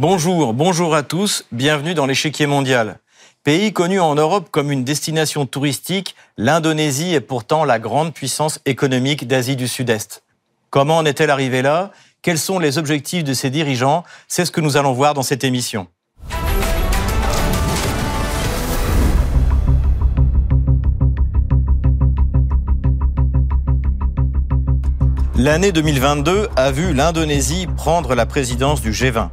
Bonjour, bonjour à tous, bienvenue dans l'échiquier mondial. Pays connu en Europe comme une destination touristique, l'Indonésie est pourtant la grande puissance économique d'Asie du Sud-Est. Comment en est-elle arrivée là? Quels sont les objectifs de ses dirigeants? C'est ce que nous allons voir dans cette émission. L'année 2022 a vu l'Indonésie prendre la présidence du G20.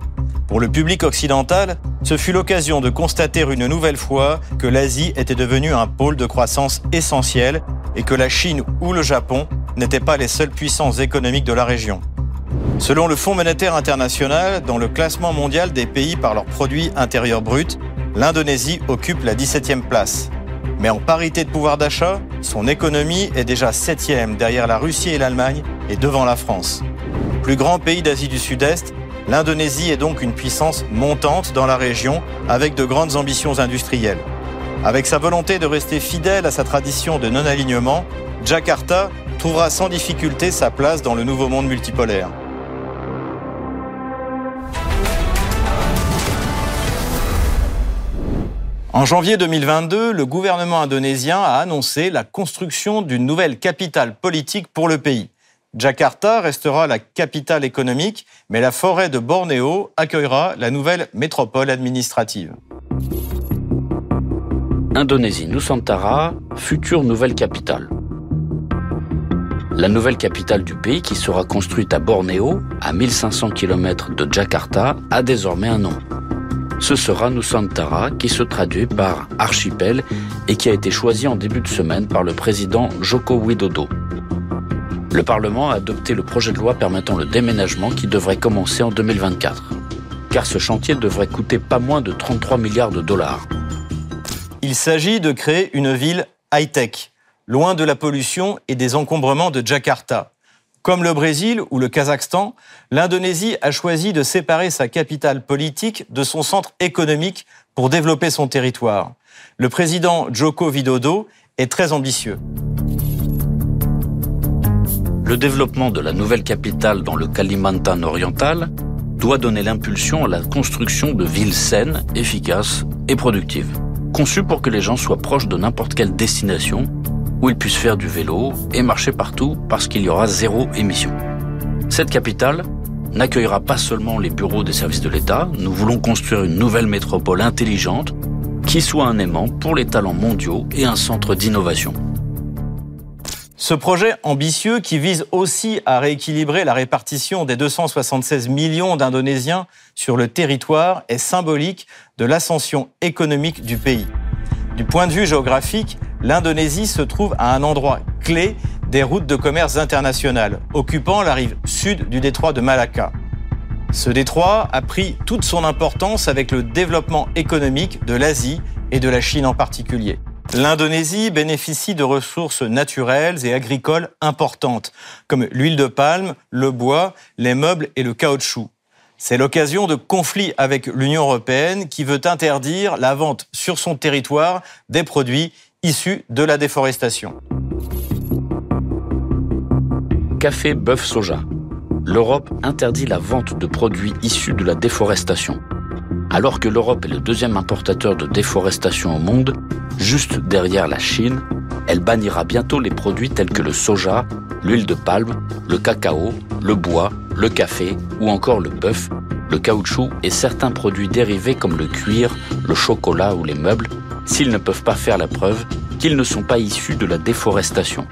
Pour le public occidental, ce fut l'occasion de constater une nouvelle fois que l'Asie était devenue un pôle de croissance essentiel et que la Chine ou le Japon n'étaient pas les seules puissances économiques de la région. Selon le Fonds monétaire international, dans le classement mondial des pays par leur produit intérieur brut, l'Indonésie occupe la 17e place. Mais en parité de pouvoir d'achat, son économie est déjà septième derrière la Russie et l'Allemagne et devant la France. Plus grand pays d'Asie du Sud-Est, l'Indonésie est donc une puissance montante dans la région avec de grandes ambitions industrielles. Avec sa volonté de rester fidèle à sa tradition de non-alignement, Jakarta trouvera sans difficulté sa place dans le nouveau monde multipolaire. En janvier 2022, le gouvernement indonésien a annoncé la construction d'une nouvelle capitale politique pour le pays. Jakarta restera la capitale économique, mais la forêt de Bornéo accueillera la nouvelle métropole administrative. Indonésie Nusantara, future nouvelle capitale. La nouvelle capitale du pays, qui sera construite à Bornéo, à 1500 km de Jakarta, a désormais un nom ce sera Nusantara qui se traduit par archipel et qui a été choisi en début de semaine par le président Joko Widodo. Le Parlement a adopté le projet de loi permettant le déménagement qui devrait commencer en 2024. Car ce chantier devrait coûter pas moins de 33 milliards de dollars. Il s'agit de créer une ville high-tech, loin de la pollution et des encombrements de Jakarta. Comme le Brésil ou le Kazakhstan, l'Indonésie a choisi de séparer sa capitale politique de son centre économique pour développer son territoire. Le président Joko Widodo est très ambitieux. Le développement de la nouvelle capitale dans le Kalimantan oriental doit donner l'impulsion à la construction de villes saines, efficaces et productives, conçues pour que les gens soient proches de n'importe quelle destination où ils puissent faire du vélo et marcher partout parce qu'il y aura zéro émission. Cette capitale n'accueillera pas seulement les bureaux des services de l'État, nous voulons construire une nouvelle métropole intelligente qui soit un aimant pour les talents mondiaux et un centre d'innovation. Ce projet ambitieux qui vise aussi à rééquilibrer la répartition des 276 millions d'Indonésiens sur le territoire est symbolique de l'ascension économique du pays. Du point de vue géographique, l'Indonésie se trouve à un endroit clé des routes de commerce internationales, occupant la rive sud du détroit de Malacca. Ce détroit a pris toute son importance avec le développement économique de l'Asie et de la Chine en particulier. L'Indonésie bénéficie de ressources naturelles et agricoles importantes, comme l'huile de palme, le bois, les meubles et le caoutchouc. C'est l'occasion de conflits avec l'Union européenne qui veut interdire la vente sur son territoire des produits issus de la déforestation. Café bœuf soja. L'Europe interdit la vente de produits issus de la déforestation. Alors que l'Europe est le deuxième importateur de déforestation au monde, juste derrière la Chine, elle bannira bientôt les produits tels que le soja, l'huile de palme, le cacao, le bois, le café ou encore le bœuf, le caoutchouc et certains produits dérivés comme le cuir, le chocolat ou les meubles, s'ils ne peuvent pas faire la preuve qu'ils ne sont pas issus de la déforestation.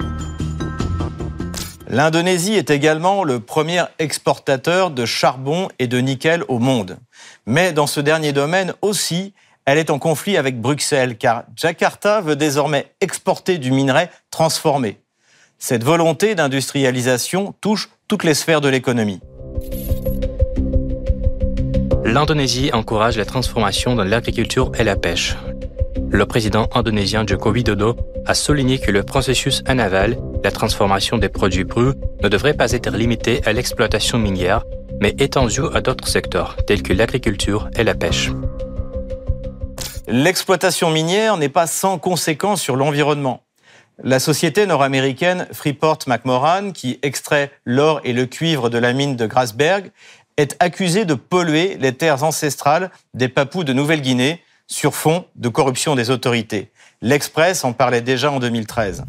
L'Indonésie est également le premier exportateur de charbon et de nickel au monde. Mais dans ce dernier domaine aussi, elle est en conflit avec Bruxelles car Jakarta veut désormais exporter du minerai transformé. Cette volonté d'industrialisation touche toutes les sphères de l'économie. L'Indonésie encourage la transformation dans l'agriculture et la pêche. Le président indonésien Joko Widodo a souligné que le processus en aval, la transformation des produits bruts, ne devrait pas être limité à l'exploitation minière, mais étendu à d'autres secteurs, tels que l'agriculture et la pêche. L'exploitation minière n'est pas sans conséquences sur l'environnement. La société nord-américaine Freeport-McMoran, qui extrait l'or et le cuivre de la mine de Grasberg, est accusé de polluer les terres ancestrales des Papous de Nouvelle-Guinée sur fond de corruption des autorités. L'Express en parlait déjà en 2013.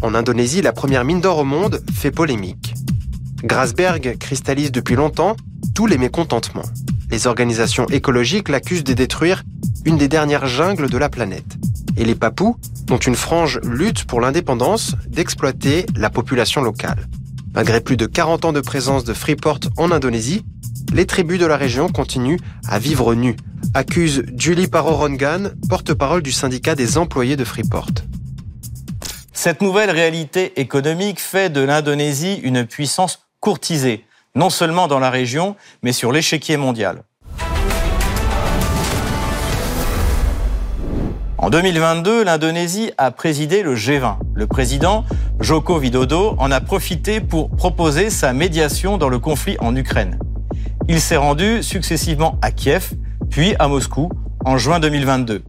En Indonésie, la première mine d'or au monde fait polémique. Grasberg cristallise depuis longtemps tous les mécontentements. Les organisations écologiques l'accusent de détruire une des dernières jungles de la planète. Et les Papous, dont une frange lutte pour l'indépendance, d'exploiter la population locale. Malgré plus de 40 ans de présence de Freeport en Indonésie, les tribus de la région continuent à vivre nues, accuse Julie Parorongan, porte-parole du syndicat des employés de Freeport. Cette nouvelle réalité économique fait de l'Indonésie une puissance courtisée, non seulement dans la région, mais sur l'échiquier mondial. En 2022, l'Indonésie a présidé le G20. Le président, Joko Widodo, en a profité pour proposer sa médiation dans le conflit en Ukraine. Il s'est rendu successivement à Kiev, puis à Moscou, en juin 2022.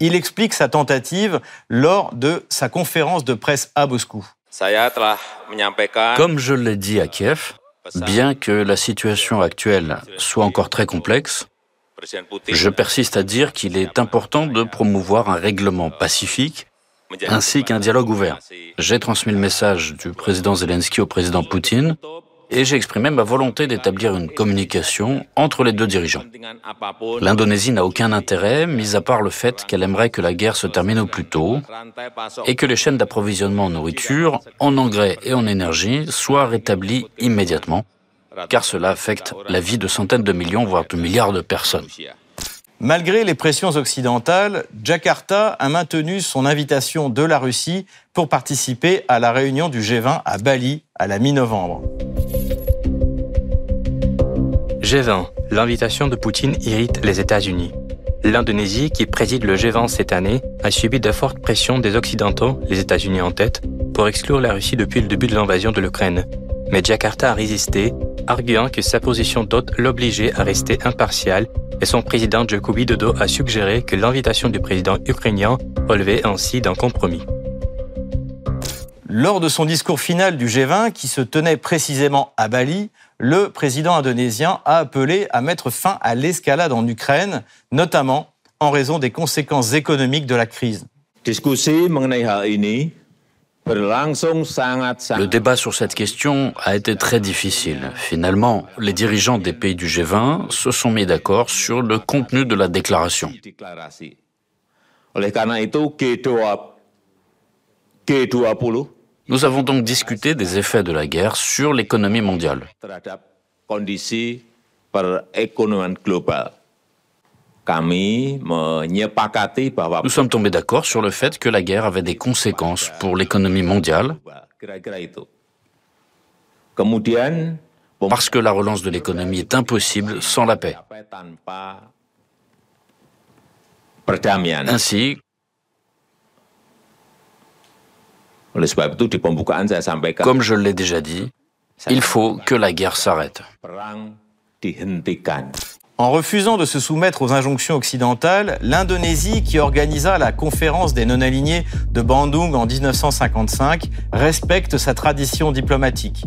Il explique sa tentative lors de sa conférence de presse à Moscou. Comme je l'ai dit à Kiev, bien que la situation actuelle soit encore très complexe, je persiste à dire qu'il est important de promouvoir un règlement pacifique ainsi qu'un dialogue ouvert. J'ai transmis le message du président Zelensky au président Poutine et j'ai exprimé ma volonté d'établir une communication entre les deux dirigeants. L'Indonésie n'a aucun intérêt, mis à part le fait qu'elle aimerait que la guerre se termine au plus tôt et que les chaînes d'approvisionnement en nourriture, en engrais et en énergie soient rétablies immédiatement, car cela affecte la vie de centaines de millions, voire de milliards de personnes. Malgré les pressions occidentales, Jakarta a maintenu son invitation de la Russie pour participer à la réunion du G20 à Bali à la mi-novembre. G20. L'invitation de Poutine irrite les États-Unis. L'Indonésie, qui préside le G20 cette année, a subi de fortes pressions des Occidentaux, les États-Unis en tête, pour exclure la Russie depuis le début de l'invasion de l'Ukraine. Mais Jakarta a résisté, arguant que sa position d'hôte l'obligeait à rester impartial et son président Joko Widodo a suggéré que l'invitation du président ukrainien relevait ainsi d'un compromis. Lors de son discours final du G20, qui se tenait précisément à Bali, le président indonésien a appelé à mettre fin à l'escalade en Ukraine, notamment en raison des conséquences économiques de la crise. Le débat sur cette question a été très difficile. Finalement, les dirigeants des pays du G20 se sont mis d'accord sur le contenu de la déclaration. Nous avons donc discuté des effets de la guerre sur l'économie mondiale. Nous sommes tombés d'accord sur le fait que la guerre avait des conséquences pour l'économie mondiale, parce que la relance de l'économie est impossible sans la paix. Ainsi, comme je l'ai déjà dit, il faut que la guerre s'arrête. En refusant de se soumettre aux injonctions occidentales, l'Indonésie, qui organisa la conférence des non-alignés de Bandung en 1955, respecte sa tradition diplomatique.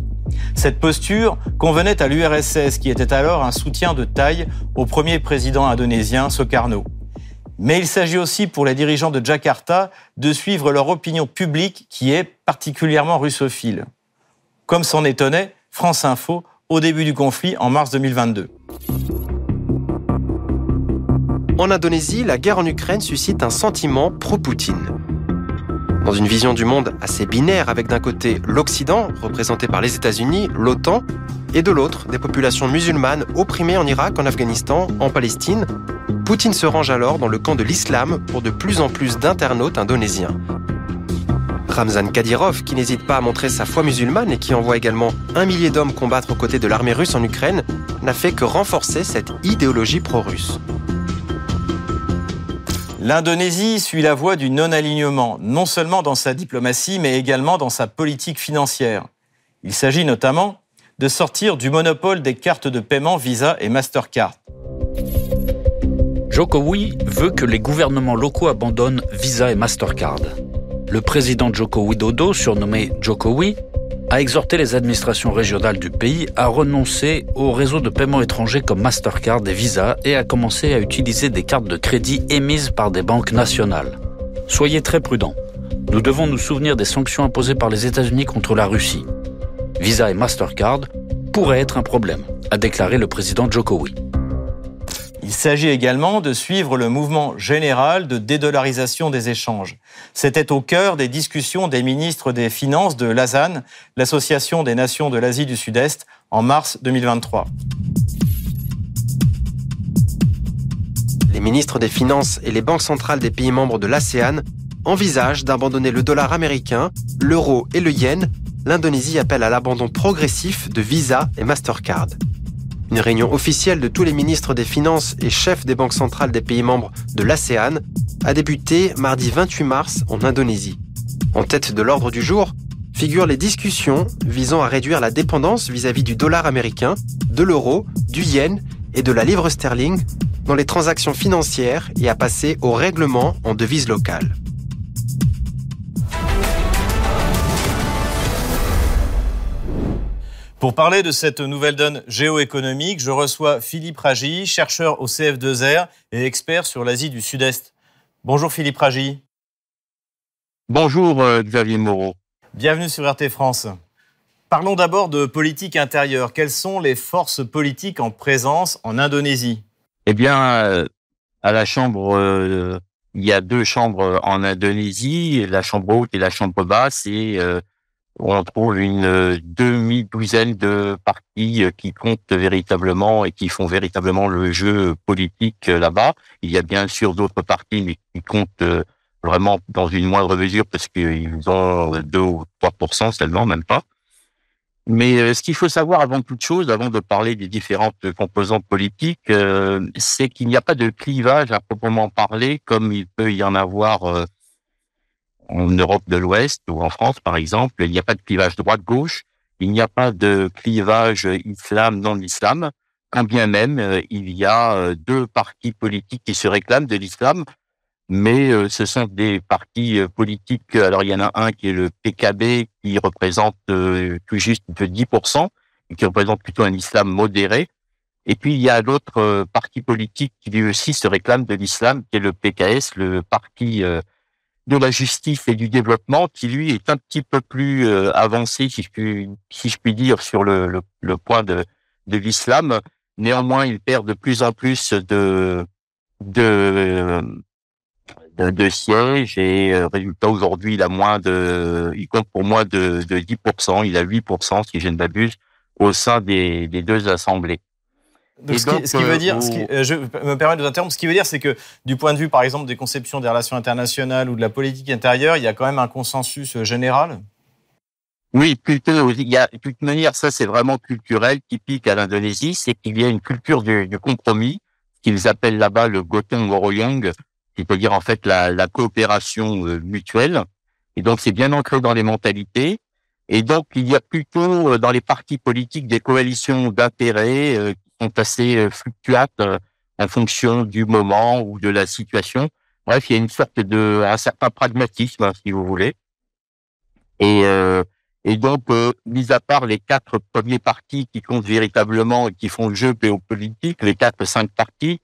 Cette posture convenait à l'URSS, qui était alors un soutien de taille au premier président indonésien, Soekarno. Mais il s'agit aussi pour les dirigeants de Jakarta de suivre leur opinion publique qui est particulièrement russophile. Comme s'en étonnait France Info au début du conflit en mars 2022. En Indonésie, la guerre en Ukraine suscite un sentiment pro-Poutine. Dans une vision du monde assez binaire avec d'un côté l'Occident, représenté par les États-Unis, l'OTAN, et de l'autre des populations musulmanes opprimées en Irak, en Afghanistan, en Palestine, Poutine se range alors dans le camp de l'islam pour de plus en plus d'internautes indonésiens. Ramzan Kadyrov, qui n'hésite pas à montrer sa foi musulmane et qui envoie également un millier d'hommes combattre aux côtés de l'armée russe en Ukraine, n'a fait que renforcer cette idéologie pro-russe. L'Indonésie suit la voie du non-alignement, non seulement dans sa diplomatie, mais également dans sa politique financière. Il s'agit notamment de sortir du monopole des cartes de paiement Visa et Mastercard. Jokowi veut que les gouvernements locaux abandonnent Visa et Mastercard. Le président Joko Widodo, surnommé Jokowi, a exhorté les administrations régionales du pays à renoncer aux réseaux de paiement étrangers comme Mastercard et Visa et à commencer à utiliser des cartes de crédit émises par des banques nationales. Soyez très prudents. Nous devons nous souvenir des sanctions imposées par les États-Unis contre la Russie. Visa et Mastercard pourraient être un problème, a déclaré le président Jokowi. Il s'agit également de suivre le mouvement général de dédollarisation des échanges. C'était au cœur des discussions des ministres des Finances de l'ASAN, l'Association des nations de l'Asie du Sud-Est, en mars 2023. Les ministres des Finances et les banques centrales des pays membres de l'ASEAN envisagent d'abandonner le dollar américain, l'euro et le yen. L'Indonésie appelle à l'abandon progressif de Visa et Mastercard. Une réunion officielle de tous les ministres des Finances et chefs des banques centrales des pays membres de l'ASEAN a débuté mardi 28 mars en Indonésie. En tête de l'ordre du jour figurent les discussions visant à réduire la dépendance vis-à-vis du dollar américain, de l'euro, du yen et de la livre sterling dans les transactions financières et à passer au règlement en devise locale. Pour parler de cette nouvelle donne géoéconomique, je reçois Philippe Ragy, chercheur au CF2R et expert sur l'Asie du Sud-Est. Bonjour Philippe Ragy. Bonjour euh, Xavier Moreau. Bienvenue sur RT France. Parlons d'abord de politique intérieure. Quelles sont les forces politiques en présence en Indonésie? Eh bien, euh, à la Chambre, euh, il y a deux chambres en Indonésie, la Chambre haute et la Chambre basse, et on trouve une euh, demi-douzaine de partis euh, qui comptent véritablement et qui font véritablement le jeu politique euh, là-bas. Il y a bien sûr d'autres partis, mais qui comptent vraiment dans une moindre mesure parce qu'ils ont 2 ou 3% seulement, même pas. Mais ce qu'il faut savoir avant toute chose, avant de parler des différentes composantes politiques, c'est qu'il n'y a pas de clivage à proprement parler comme il peut y en avoir en Europe de l'Ouest ou en France, par exemple, il n'y a pas de clivage droite-gauche, il n'y a pas de clivage islam-non-islam, quand bien même euh, il y a euh, deux partis politiques qui se réclament de l'islam, mais euh, ce sont des partis politiques. Alors il y en a un qui est le PKB qui représente tout juste 10%, et qui représente plutôt un islam modéré. Et puis il y a l'autre parti politique qui lui aussi se réclame de l'islam, qui est le PKS, le parti de la justice et du développement, qui lui est un petit peu plus euh, avancé, si je puis, si je puis dire, sur le, le, point de, de l'islam. Néanmoins, il perd de plus en plus de de, de, sièges et euh, résultat aujourd'hui, il a moins de, il compte pour moins de, de 10%, il a 8% si je ne m'abuse, au sein des, des deux assemblées ce, qui, veut dire, euh, je me permets de vous interrompre, ce qui veut dire, c'est que du point de vue, par exemple, des conceptions des relations internationales ou de la politique intérieure, il y a quand même un consensus euh, général Oui, plutôt. Il y a, de toute manière, ça c'est vraiment culturel, typique à l'Indonésie, c'est qu'il y a une culture du, compromis, qu'ils appellent là-bas le gotong royong, c'est-à-dire en fait la, la coopération euh, mutuelle. Et donc c'est bien ancré dans les mentalités. Et donc, il y a plutôt dans les partis politiques des coalitions d'intérêts sont assez euh, fluctuantes euh, en fonction du moment ou de la situation. Bref, il y a une sorte de un certain pragmatisme, hein, si vous voulez. Et euh, et donc, mis à part les quatre premiers partis qui comptent véritablement et qui font le jeu géopolitique, les quatre cinq partis,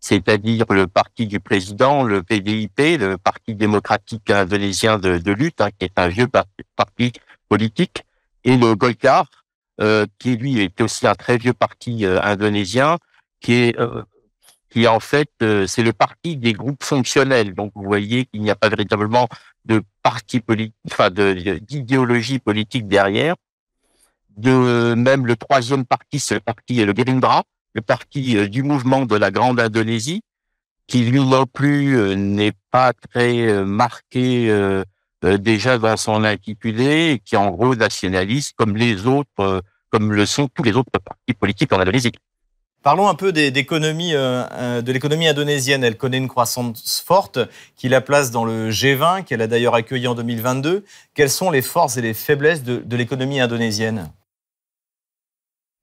c'est-à-dire le parti du président, le PDIP, le Parti démocratique indonésien de, de lutte, hein, qui est un vieux parti, politique, et le Golkar, euh, qui lui est aussi un très vieux parti euh, indonésien, qui est euh, qui en fait c'est le parti des groupes fonctionnels. Donc vous voyez qu'il n'y a pas véritablement de parti politique, enfin d'idéologie politique derrière. De même le troisième parti, c'est le parti le Gerindra, le parti du mouvement de la Grande Indonésie, qui lui non plus n'est pas très marqué euh, déjà dans son intitulé, qui est en gros nationaliste, comme les autres, euh, comme le sont tous les autres partis politiques en Indonésie. Parlons un peu d'économie, euh, de l'économie indonésienne. Elle connaît une croissance forte qui la place dans le G20, qu'elle a d'ailleurs accueilli en 2022. Quelles sont les forces et les faiblesses de, de l'économie indonésienne?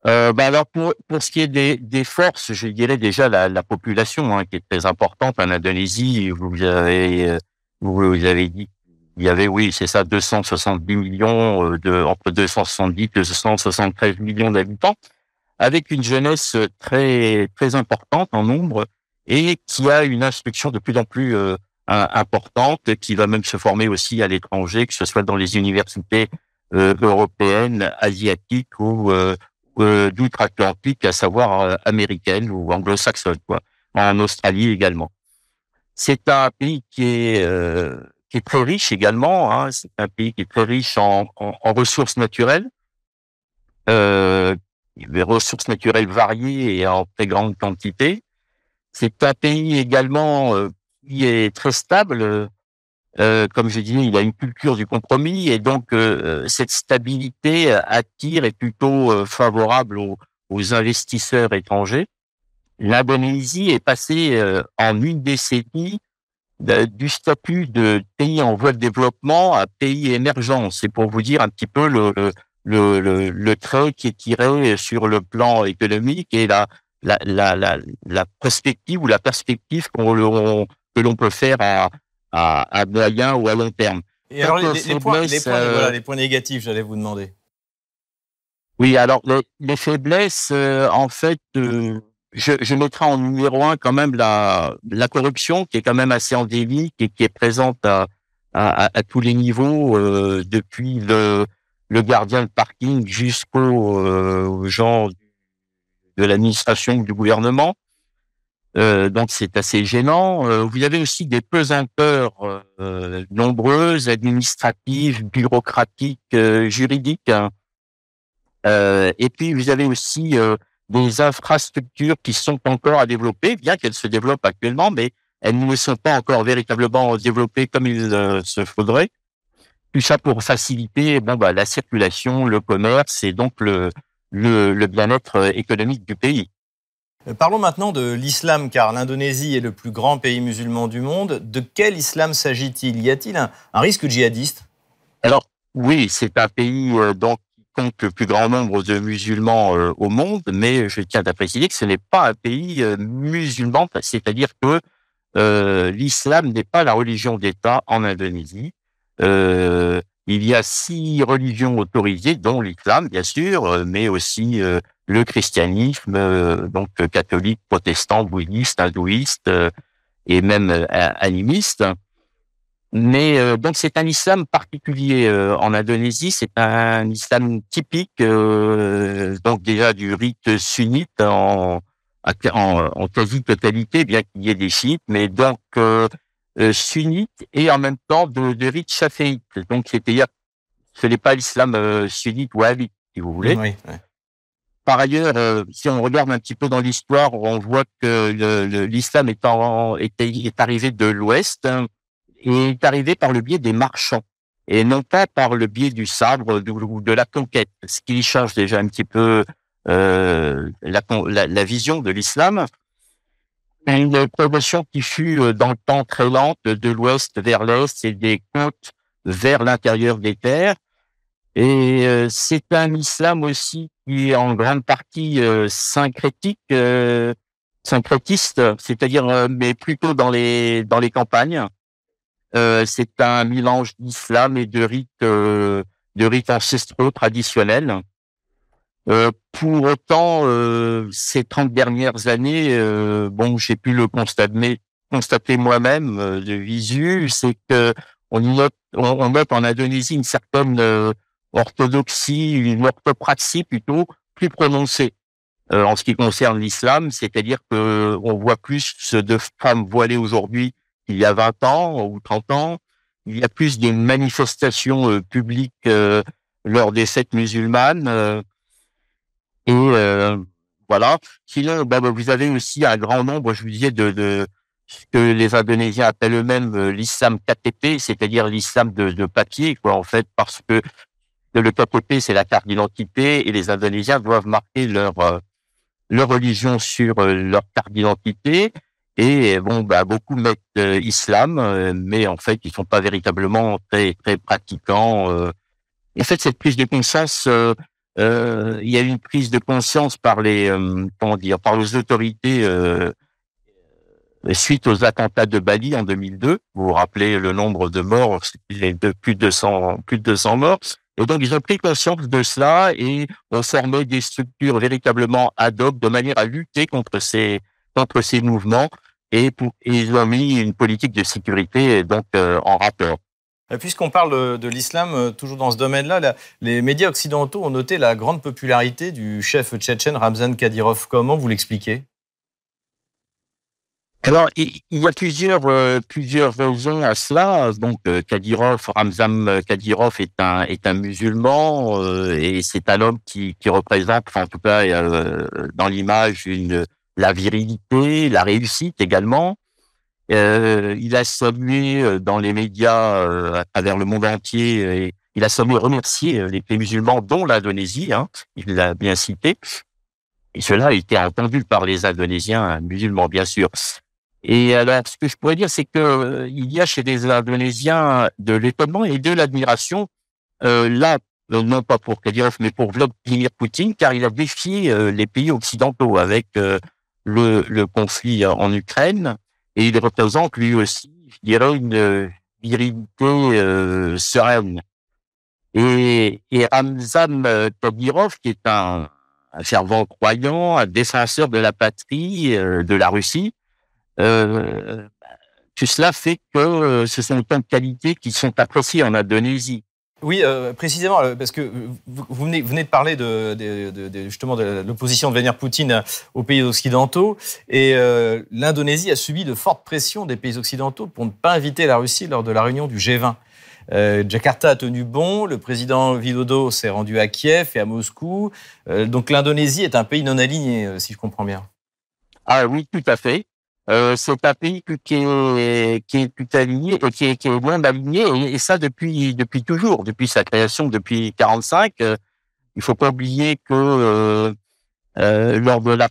Euh, ben alors pour, pour ce qui est des, des forces, je dirais déjà la, la population hein, qui est très importante en Indonésie. Vous avez vous avez dit il y avait, oui, c'est ça, 270 millions, de, entre 270 et 273 millions d'habitants, avec une jeunesse très très importante en nombre et qui a une instruction de plus en plus importante, qui va même se former aussi à l'étranger, que ce soit dans les universités européennes, asiatiques ou d'outre-Atlantique, à savoir américaine ou anglo-saxonne, quoi, en Australie également. C'est un pays qui est euh, qui est très riche également. Hein. C'est un pays qui est très riche en, en, ressources naturelles, euh, des ressources naturelles variées et en très grande quantité. C'est un pays également euh, qui est très stable. Euh, comme je disais, il a une culture du compromis et donc euh, cette stabilité attire et plutôt favorable aux, aux investisseurs étrangers l'Indonésie est passée euh, en une décennie du statut de pays en voie de développement à pays émergent. C'est pour vous dire un petit peu le, le, le, le trait qui est tiré sur le plan économique et la, la, la, la, la perspective ou la perspective qu'on, que l'on peut faire à, à, à moyen ou à long terme. Et alors, les, les, points, les, points, euh, voilà, les points négatifs, j'allais vous demander. Oui, alors les, les faiblesses, euh, en fait, euh, je, je mettrai en numéro un quand même la, la corruption qui est quand même assez endémique et qui est présente à, à, à tous les niveaux, euh, depuis le, le gardien de parking jusqu'aux euh, gens de l'administration du gouvernement. Euh, donc c'est assez gênant. Euh, vous avez aussi des pesanteurs euh, nombreuses, administratives, bureaucratiques, euh, juridiques. Hein. et puis vous avez aussi des infrastructures qui sont encore à développer, bien qu'elles se développent actuellement, mais elles ne sont pas encore véritablement développées comme il euh, se faudrait. Tout ça pour faciliter bon, bah, la circulation, le commerce et donc le, le, le bien-être euh, économique du pays. Euh, parlons maintenant de l'islam, car l'Indonésie est le plus grand pays musulman du monde. De quel islam s'agit-il? Y a-t-il un, un, risque djihadiste? Alors, oui, c'est un pays donc compte le plus grand nombre de musulmans euh, au monde, mais je tiens à préciser que ce n'est pas un pays euh, musulman, c'est-à-dire que euh, l'islam n'est pas la religion d'État en Indonésie. Il y a six religions autorisées, dont l'islam, bien sûr, mais aussi le christianisme, donc catholique, protestant, bouddhiste, hindouiste et même animiste. Mais euh, donc c'est un islam particulier euh, en Indonésie, c'est un islam typique euh, donc déjà du rite sunnite en, en, en quasi totalité, bien qu'il y ait des chiites, mais donc sunnite et en même temps de, de rite chaféite. Donc c'est-à-dire ce n'est pas l'islam sunnite wahhabite, si vous voulez. Oui, oui. Par ailleurs, si on regarde un petit peu dans l'histoire, on voit que l'islam est, est, est, arrivé de l'Ouest, hein, est arrivé par le biais des marchands et non pas par le biais du sabre ou de la conquête, ce qui change déjà un petit peu euh, la, la, la, vision de l'islam. Une progression qui fut euh, dans le temps très lente de l'ouest vers l'est et des côtes vers l'intérieur des terres. Et euh, c'est un islam aussi qui est en grande partie euh, syncrétique, euh, syncrétiste, c'est-à-dire mais plutôt dans les dans les campagnes. Euh, c'est un mélange d'islam et de rites, euh, de rites ancestraux traditionnels. Euh, pour autant, euh, ces 30 dernières années, euh, bon, j'ai pu le constater, constater moi-même de visu, c'est que on note, on note en Indonésie une certaine orthodoxie, une orthopraxie plutôt plus prononcée. en ce qui concerne l'islam, c'est-à-dire que on voit plus de femmes voilées aujourd'hui il y a 20 ans ou 30 ans. Il y a plus de manifestations euh, publiques euh, lors des fêtes musulmanes. Euh, et euh, voilà. Sinon, bah, vous avez aussi un grand nombre, je vous disais, de, de ce que les Indonésiens appellent eux-mêmes l'islam KTP, c'est-à-dire l'islam de, de, papier, quoi, en fait, parce que le KTP, c'est la carte d'identité, et les Indonésiens doivent marquer leur leur religion sur leur carte d'identité. Et bon, bah, beaucoup mettent euh, islam, euh, mais en fait, ils sont pas véritablement très très pratiquants. Euh. En fait, cette prise de conscience, euh, il y a une prise de conscience par les comment dire, par les autorités suite aux attentats de Bali en 2002. Vous vous rappelez le nombre de morts, de plus de 200, plus de 200 morts. Et donc, ils ont pris conscience de cela et ont formé des structures véritablement ad hoc de manière à lutter contre ces, contre ces mouvements et, pour, ils ont mis une politique de sécurité donc euh, en rapport. Puisqu'on parle de, l'islam, euh, toujours dans ce domaine-là, les médias occidentaux ont noté la grande popularité du chef tchétchène Ramzan Kadyrov. Comment vous l'expliquez? Alors, il y a plusieurs euh, plusieurs raisons à cela. Donc, euh, Kadyrov, Ramzan Kadyrov est un est un musulman euh, et c'est un homme qui qui représente, en tout cas dans l'image, une la virilité, la réussite également. il a salué dans les médias à travers le monde entier. Et il a salué remercié les pays musulmans, dont l'Indonésie. Hein, il l'a bien cité. Et cela a été entendu par les Indonésiens musulmans, bien sûr. Et alors, ce que je pourrais dire, c'est que euh, il y a chez les Indonésiens de l'étonnement et de l'admiration. Euh, là, euh, non pas pour Kadyrov, mais pour Vladimir Poutine, car il a défié euh, les pays occidentaux avec le, le, conflit en Ukraine, et il représente lui aussi, je dirais, une virilité sereine. Et, et Ramzan Kadyrov, qui est un, un fervent croyant, un défenseur de la patrie, de la Russie, euh, tout cela fait que euh, ce sont autant de qualités qui sont appréciées en Indonésie. Oui, euh, précisément, parce que vous, venez, de parler de, de, justement de l'opposition de Vladimir Poutine aux pays occidentaux, et l'Indonésie a subi de fortes pressions des pays occidentaux pour ne pas inviter la Russie lors de la réunion du G20. Jakarta a tenu bon, le président Widodo s'est rendu à Kiev et à Moscou, donc l'Indonésie est un pays non aligné, si je comprends bien. Ah oui, tout à fait. Euh, c'est un pays qui est, qui est tout aligné, qui est, qui est loin d'aligné, et, ça depuis depuis toujours, depuis sa création, depuis 45. Euh, il faut pas oublier que euh, euh lors de la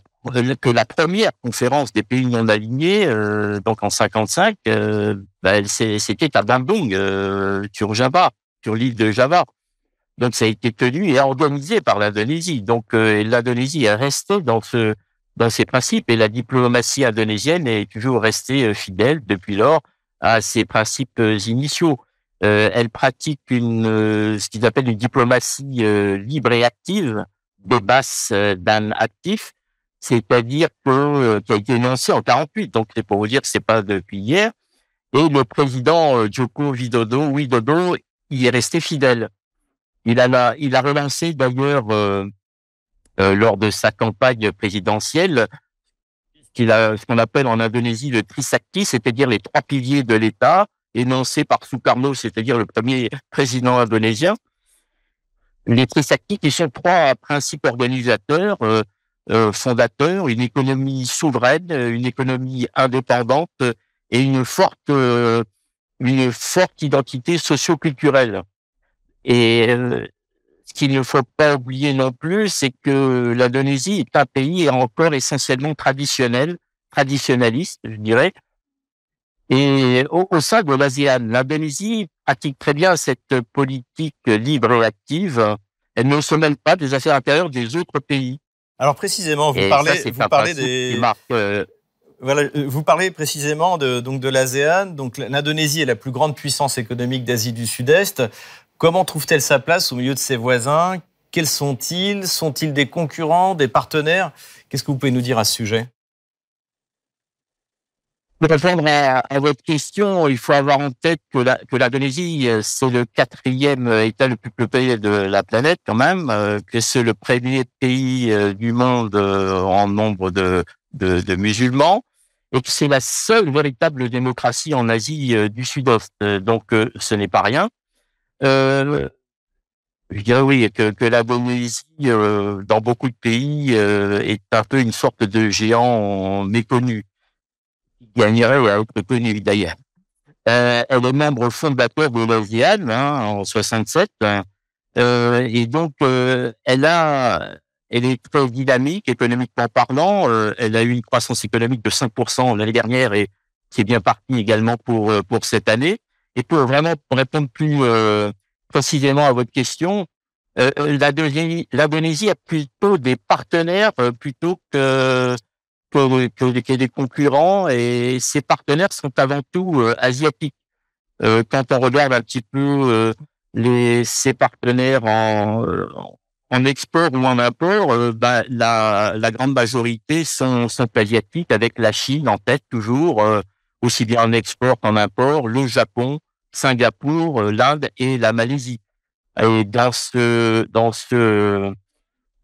que la première conférence des pays non alignés, euh, donc en 55, euh, ben, c'était à Bandung, sur Java, sur l'île de Java. Donc ça a été tenu et organisé par l'Indonésie. Donc l'Indonésie est restée dans ce dans ses principes et la diplomatie indonésienne est toujours restée euh, fidèle depuis lors à ses principes euh, initiaux. Euh, elle pratique une euh, ce qu'ils appellent une diplomatie libre et active de base d'un actif, c'est-à-dire que qui a été énoncé en 48. Donc c'est pour vous dire que c'est pas depuis hier. Et le président Joko Widodo, Widodo, il est resté fidèle. Il a il a relancé d'ailleurs euh, lors de sa campagne présidentielle, qu'il a, ce qu'on appelle en Indonésie le trisakti, c'est-à-dire les trois piliers de l'État, énoncés par Sukarno, c'est-à-dire le premier président indonésien. Les trisakti qui sont trois principes organisateurs, euh, euh, fondateurs, une économie souveraine, une économie indépendante et une forte, une forte identité socio-culturelle. Et qu'il ne faut pas oublier non plus, c'est que l'Indonésie est un pays encore essentiellement traditionnel, traditionnaliste, je dirais. Et au, sein de l'ASEAN, l'Indonésie pratique très bien cette politique libre et active. Elle ne se mêle pas des affaires intérieures des autres pays. Alors précisément, vous parlez, vous parlez des, euh, voilà, euh, vous parlez précisément de, donc de l'ASEAN. Donc l'Indonésie est la plus grande puissance économique d'Asie du Sud-Est. Comment trouve-t-elle sa place au milieu de ses voisins? Quels sont-ils? Sont-ils des concurrents, des partenaires? Qu'est-ce que vous pouvez nous dire à ce sujet? Pour répondre à, votre question, il faut avoir en tête que l'Indonésie, euh, c'est le quatrième euh, État le plus peuplé de la planète quand même, euh, que c'est le premier pays du monde en nombre de, musulmans, et que c'est la seule véritable démocratie en Asie du Sud-Est. Donc ce n'est pas rien. Euh, je dirais oui que, que l'Indonésie, euh, dans beaucoup de pays, euh, est un peu une sorte de géant méconnu, qui gagnerait ou être connu d'ailleurs. Euh, elle est membre fondateur de l'ASEAN hein, en 67, hein. euh, et donc euh, elle a, elle est très dynamique économiquement parlant. elle a eu une croissance économique de 5% l'année dernière et qui est bien partie également pour pour cette année. Et pour vraiment répondre plus euh, précisément à votre question, euh, l'Indonésie a plutôt des partenaires euh, plutôt que que, que, des concurrents et ces partenaires sont avant tout asiatiques. quand on regarde un petit peu les ces partenaires en, en export ou en import, bah, la, la grande majorité sont, sont asiatiques, avec la Chine en tête toujours, aussi bien en export qu'en import, le Japon, Singapour, l'Inde et la Malaisie. Et dans ce, dans ce,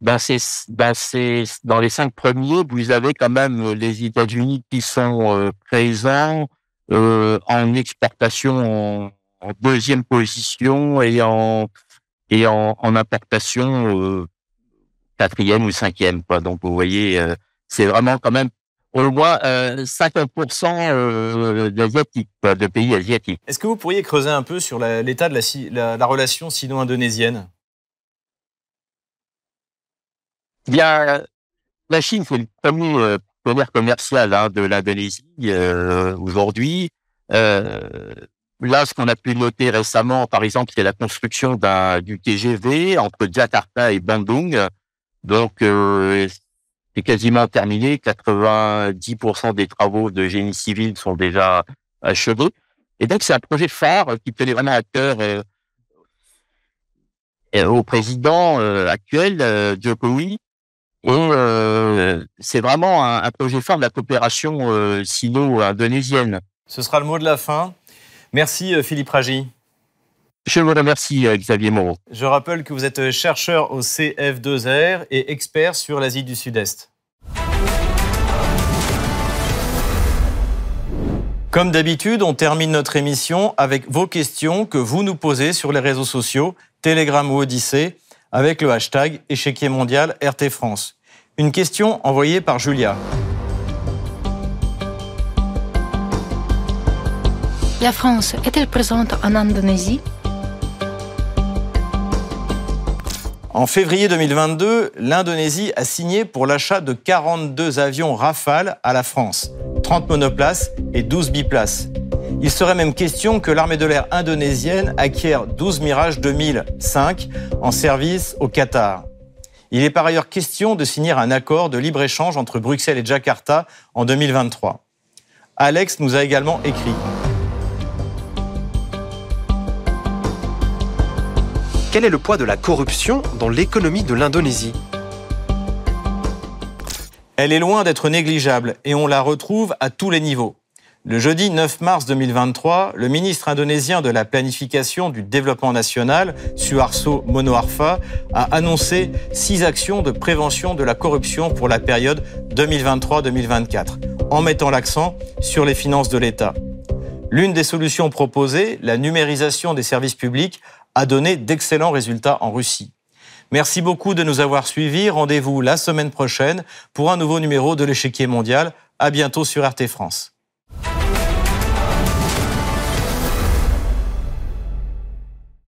ben c'est, ben c'est dans les cinq premiers, vous avez quand même les États-Unis qui sont euh, présents euh, en exportation en, deuxième position et en et en, importation euh, quatrième ou cinquième. Donc vous voyez, euh, c'est vraiment quand même au moins euh, 50% euh, d'asiatiques, de pays asiatiques. Est-ce que vous pourriez creuser un peu sur l'état de la, la, relation sino-indonésienne? Bien, la Chine, c'est le premier euh, commerce commercial hein, de l'Indonésie euh, aujourd'hui. Euh, là, ce qu'on a pu noter récemment, par exemple, c'est la construction du TGV entre Jakarta et Bandung. Donc, euh, c'est quasiment terminé. 90% des travaux de génie civil sont déjà achevés. Et donc, c'est un projet phare qui tenait vraiment à cœur euh, au président euh, actuel, euh, Jokowi. Et c'est vraiment un, projet phare de la coopération sino-indonésienne. Ce sera le mot de la fin. Merci Philippe Ragy. Je vous remercie, Xavier Moreau. Je rappelle que vous êtes chercheur au CF2R et expert sur l'Asie du Sud-Est. Comme d'habitude, on termine notre émission avec vos questions que vous nous posez sur les réseaux sociaux, Telegram ou Odyssée, avec le hashtag échiquier mondial RT France. Une question envoyée par Julia. La France est-elle présente en Indonésie? En février 2022, l'Indonésie a signé pour l'achat de 42 avions Rafale à la France, 30 monoplaces et 12 biplaces. Il serait même question que l'armée de l'air indonésienne acquiert 12 Mirage 2005 en service au Qatar. Il est par ailleurs question de signer un accord de libre-échange entre Bruxelles et Jakarta en 2023. Alex nous a également écrit. Quel est le poids de la corruption dans l'économie de l'Indonésie Elle est loin d'être négligeable et on la retrouve à tous les niveaux. Le jeudi 9 mars 2023, le ministre indonésien de la Planification du Développement National, Suharto Monoarfa, a annoncé six actions de prévention de la corruption pour la période 2023-2024, en mettant l'accent sur les finances de l'État. L'une des solutions proposées, la numérisation des services publics, a donné d'excellents résultats en Russie. Merci beaucoup de nous avoir suivis. Rendez-vous la semaine prochaine pour un nouveau numéro de l'échiquier mondial. À bientôt sur RT France.